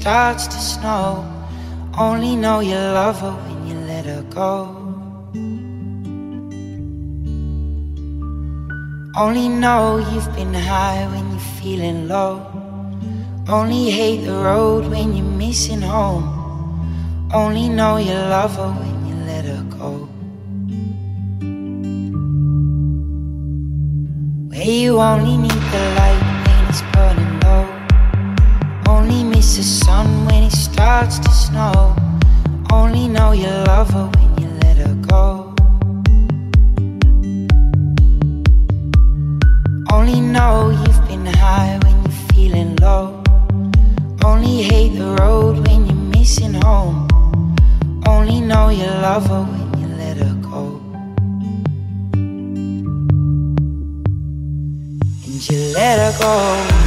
starts to snow. Only know you love her when you let her go. Only know you've been high when you're feeling low. Only hate the road when you're missing home. Only know you love her when you let her go. Where you only need the light you let her go.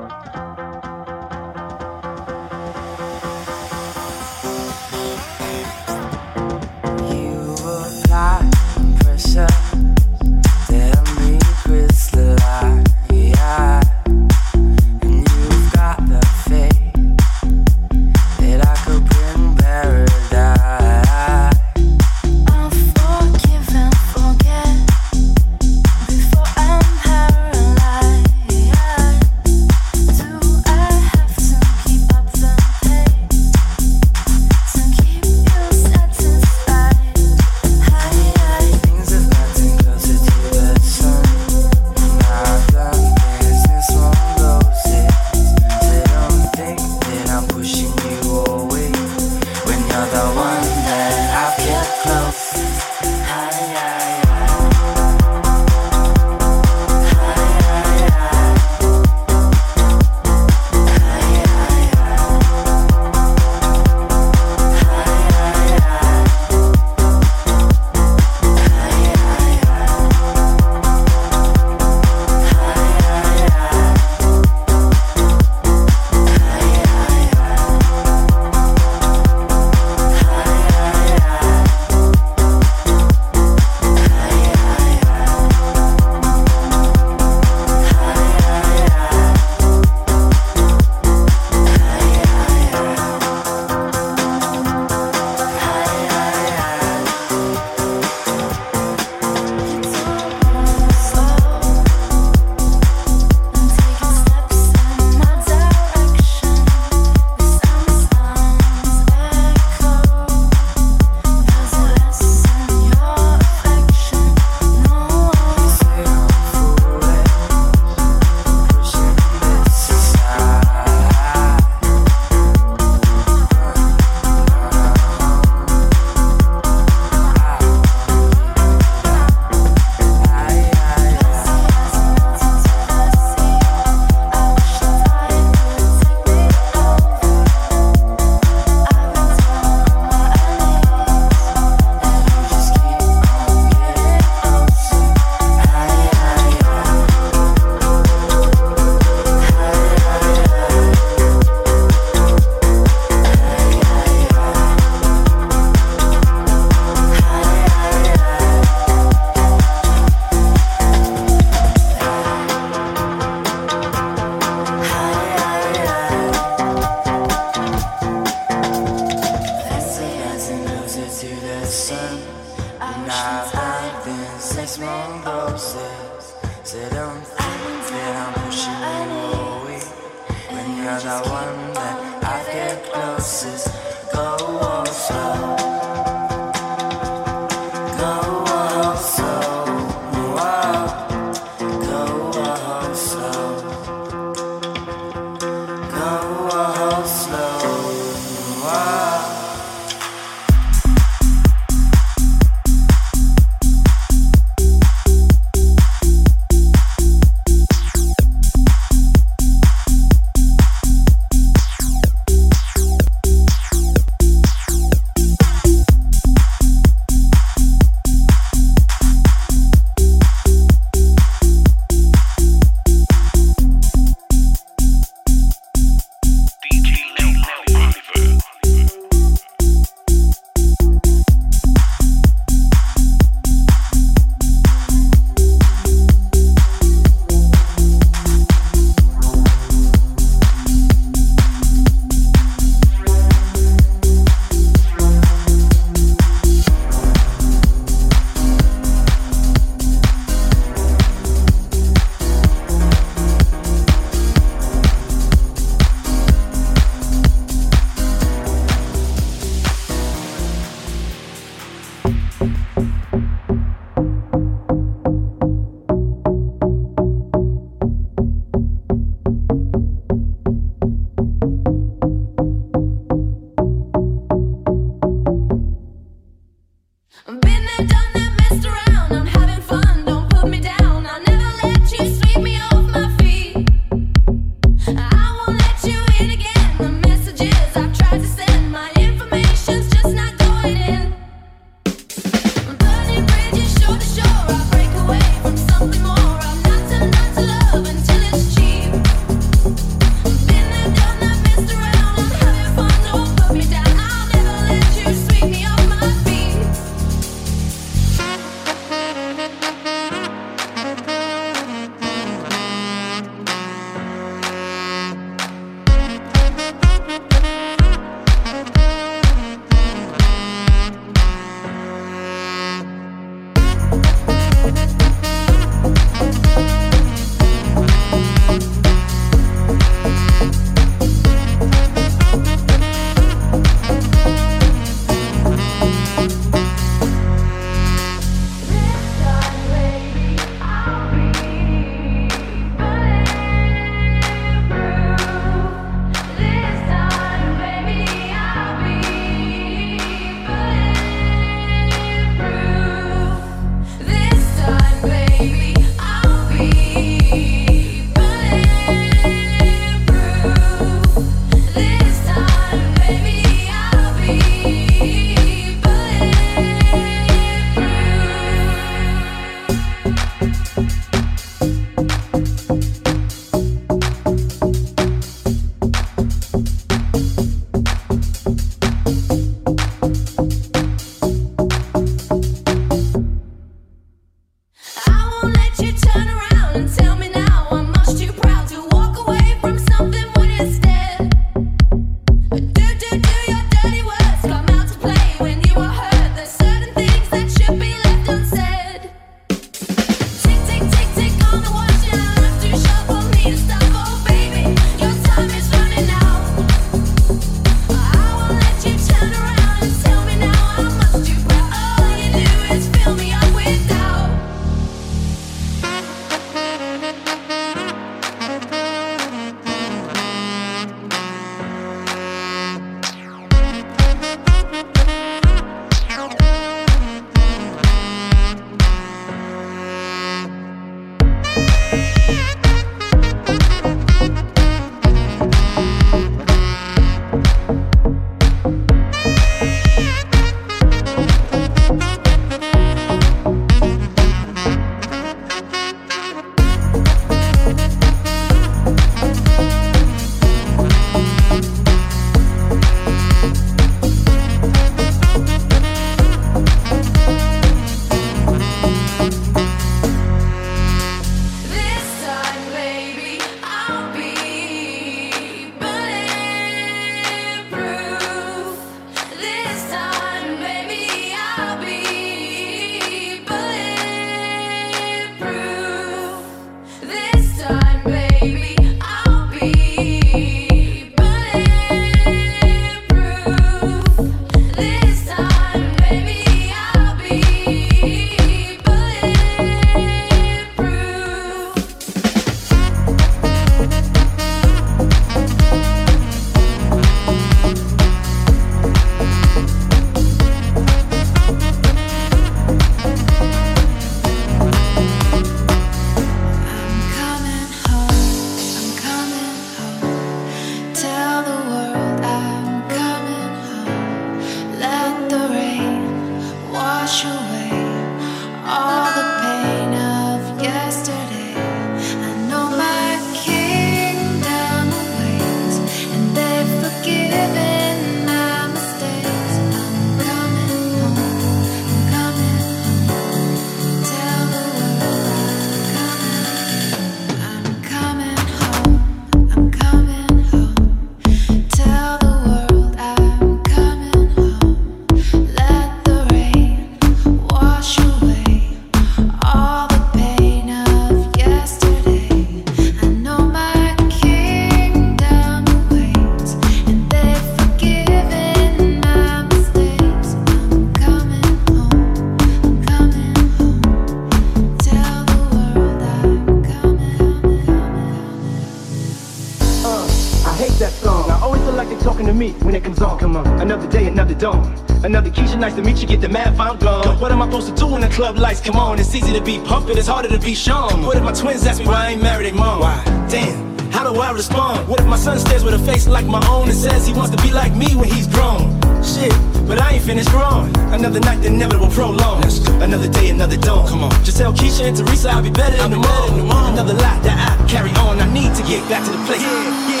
I always feel like they're talking to me when it comes on. Come on, another day, another dawn. Another Keisha, nice to meet you. Get the math, I'm gone. What am I supposed to do when the club lights come on? It's easy to be pumped, it's harder to be shown. What if my twins ask me why I ain't married their mom? Why? Damn. How do I respond? What if my son stares with a face like my own and says he wants to be like me when he's grown? Shit, but I ain't finished growing. Another night, the inevitable prolong. Another day, another dawn. Come on, just tell Keisha and Teresa I'll be better in the morning. Another lot that I carry on. I need to get back to the place. Yeah, yeah.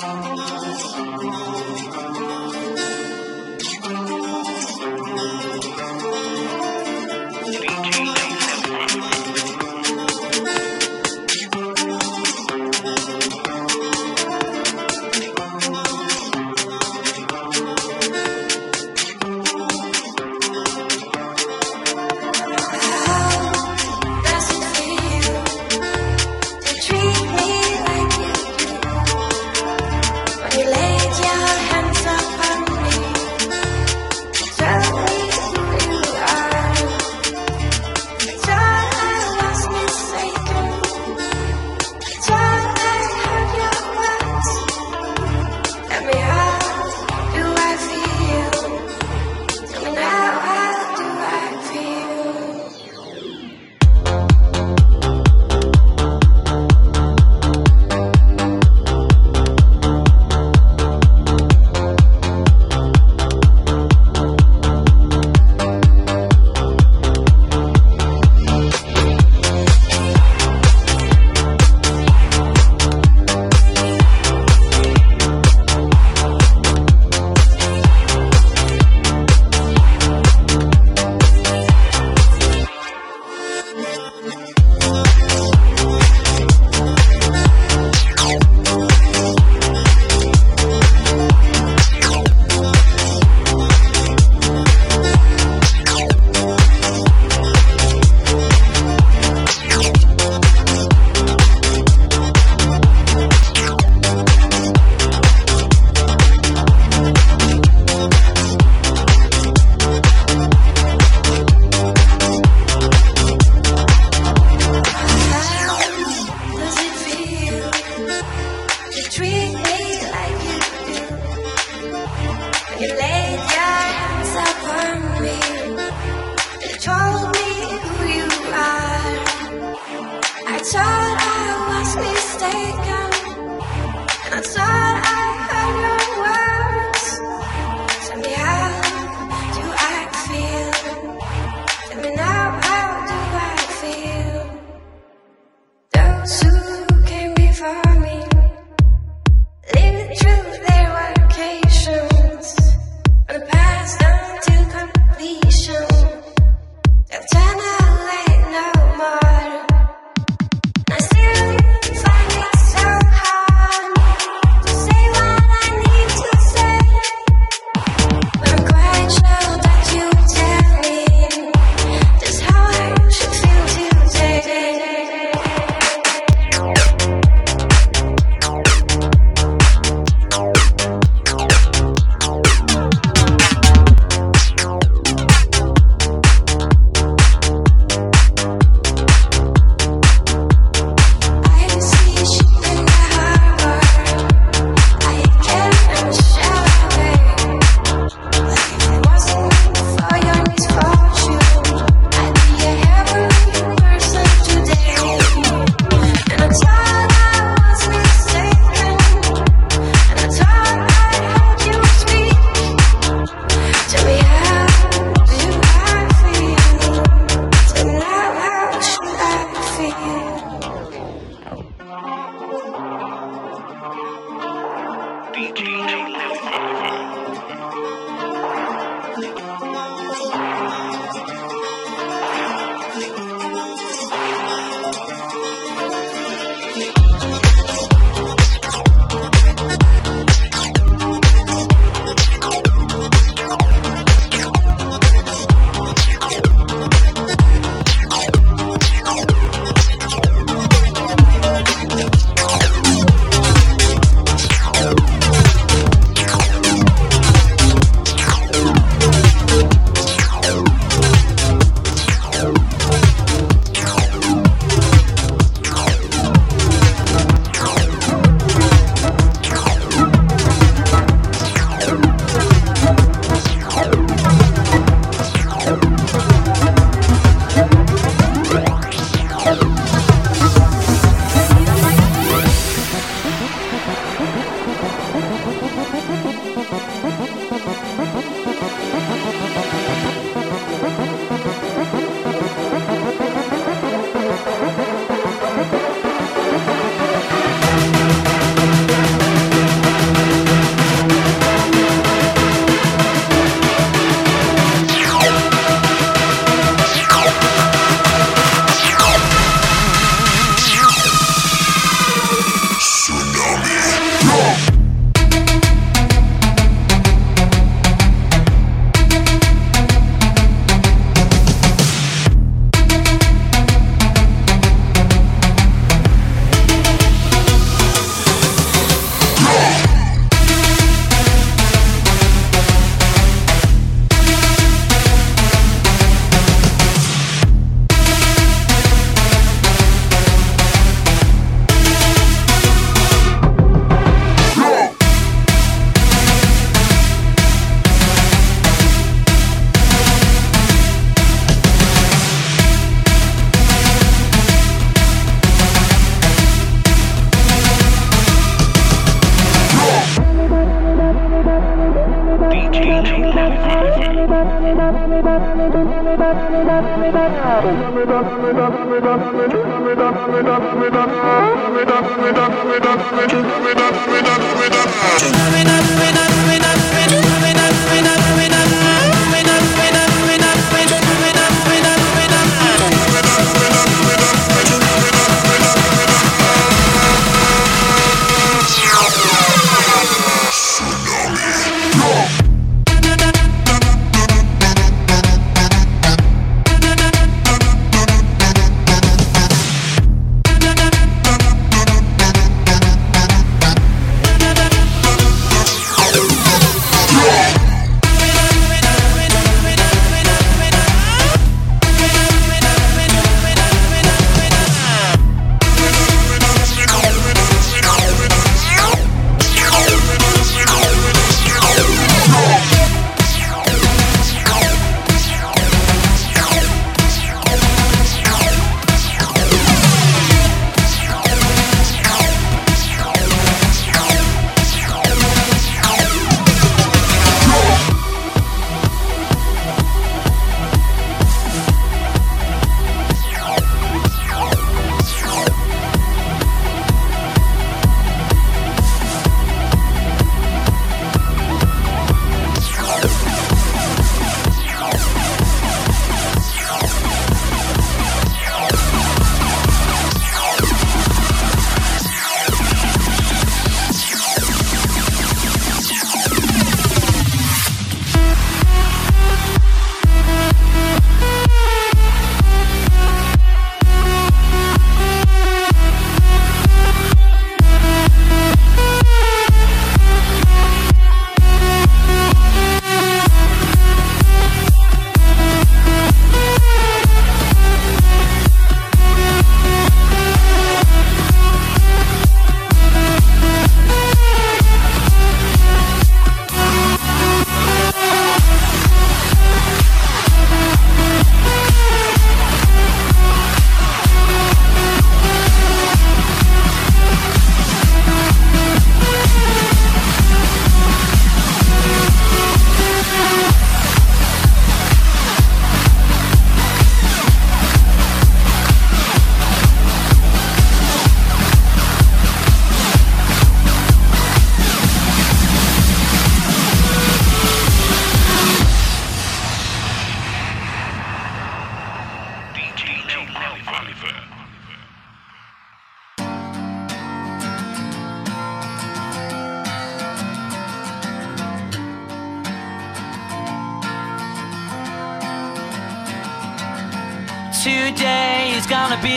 Oh,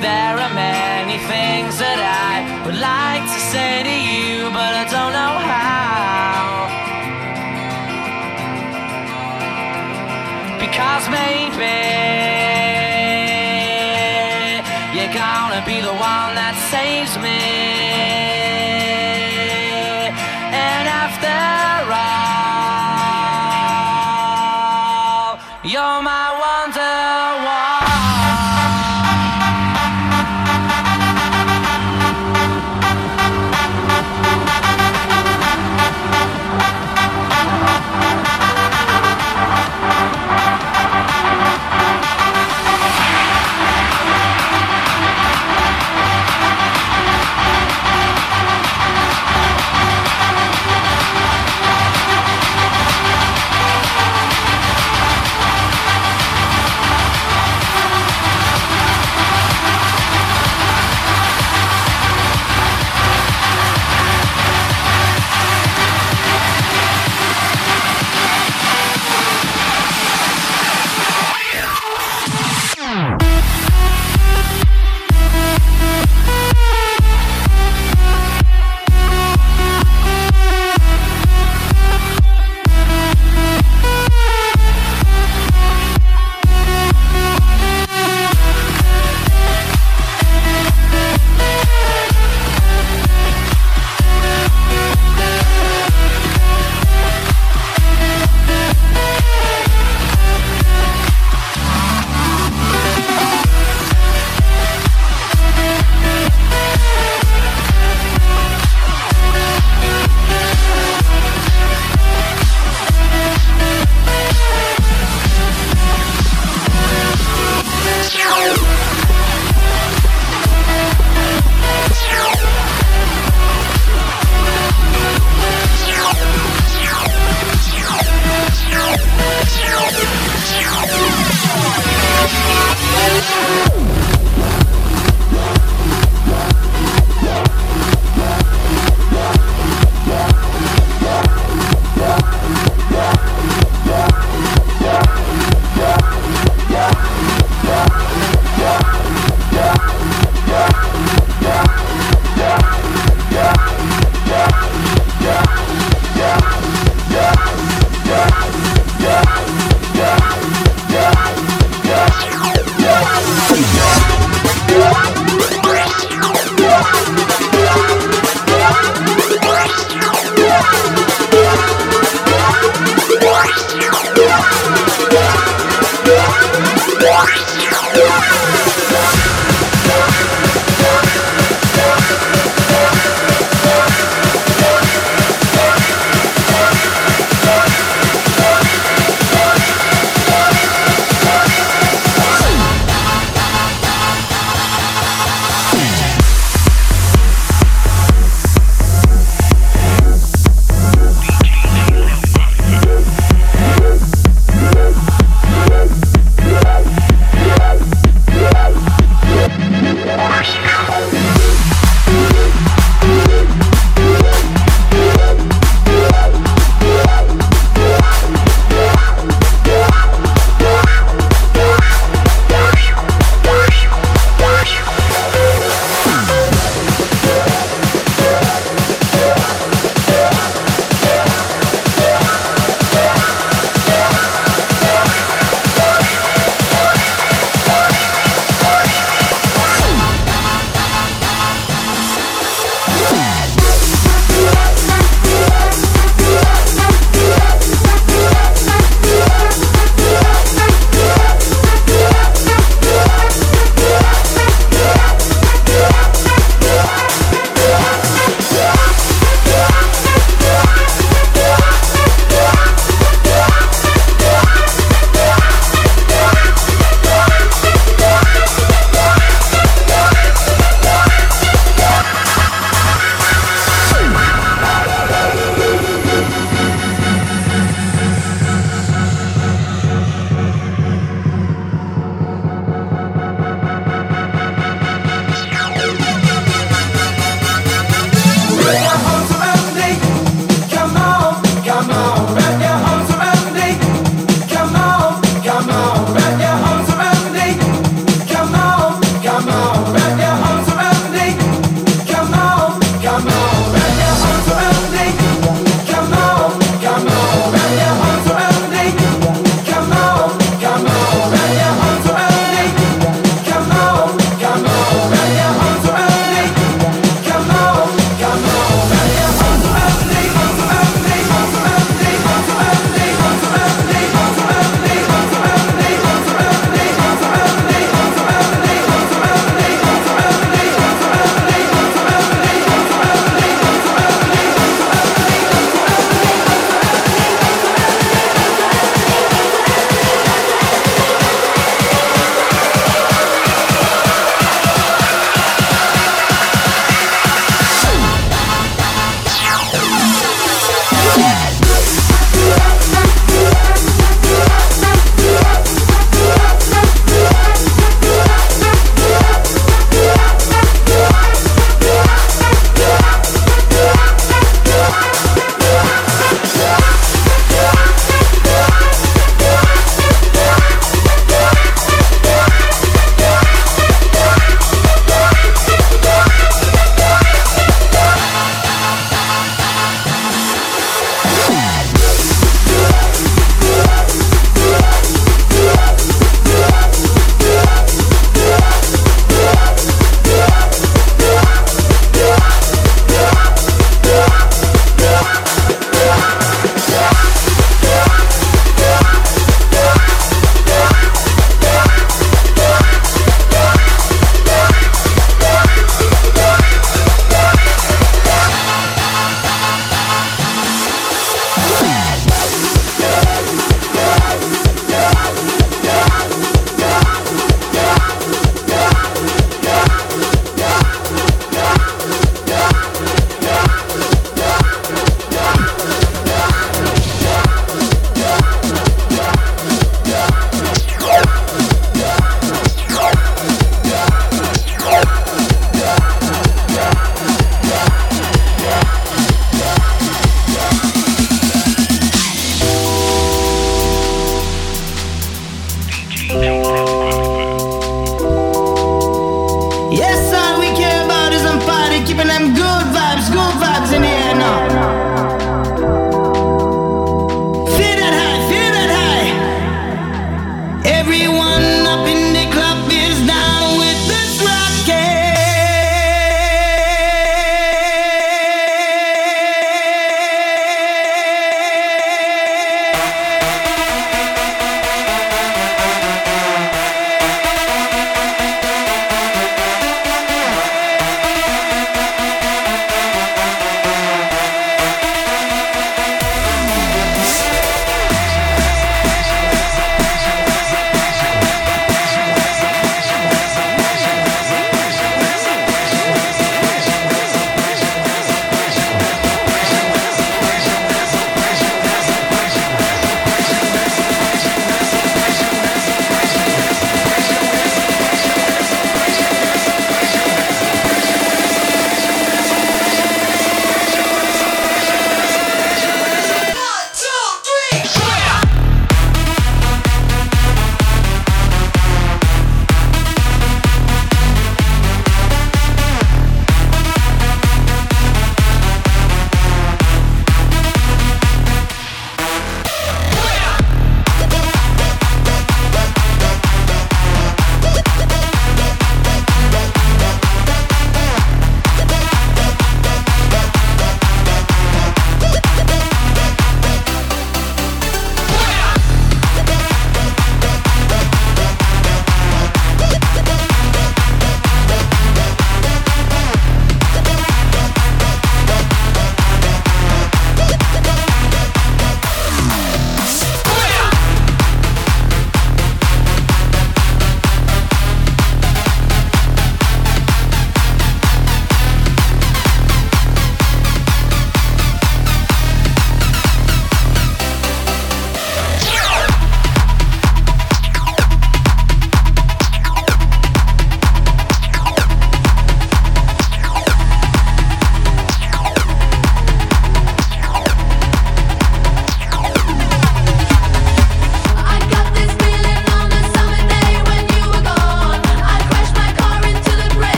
There are many things that I would like to say to you, but I don't know how. Because maybe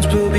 drive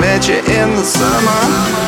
Met you in the summer.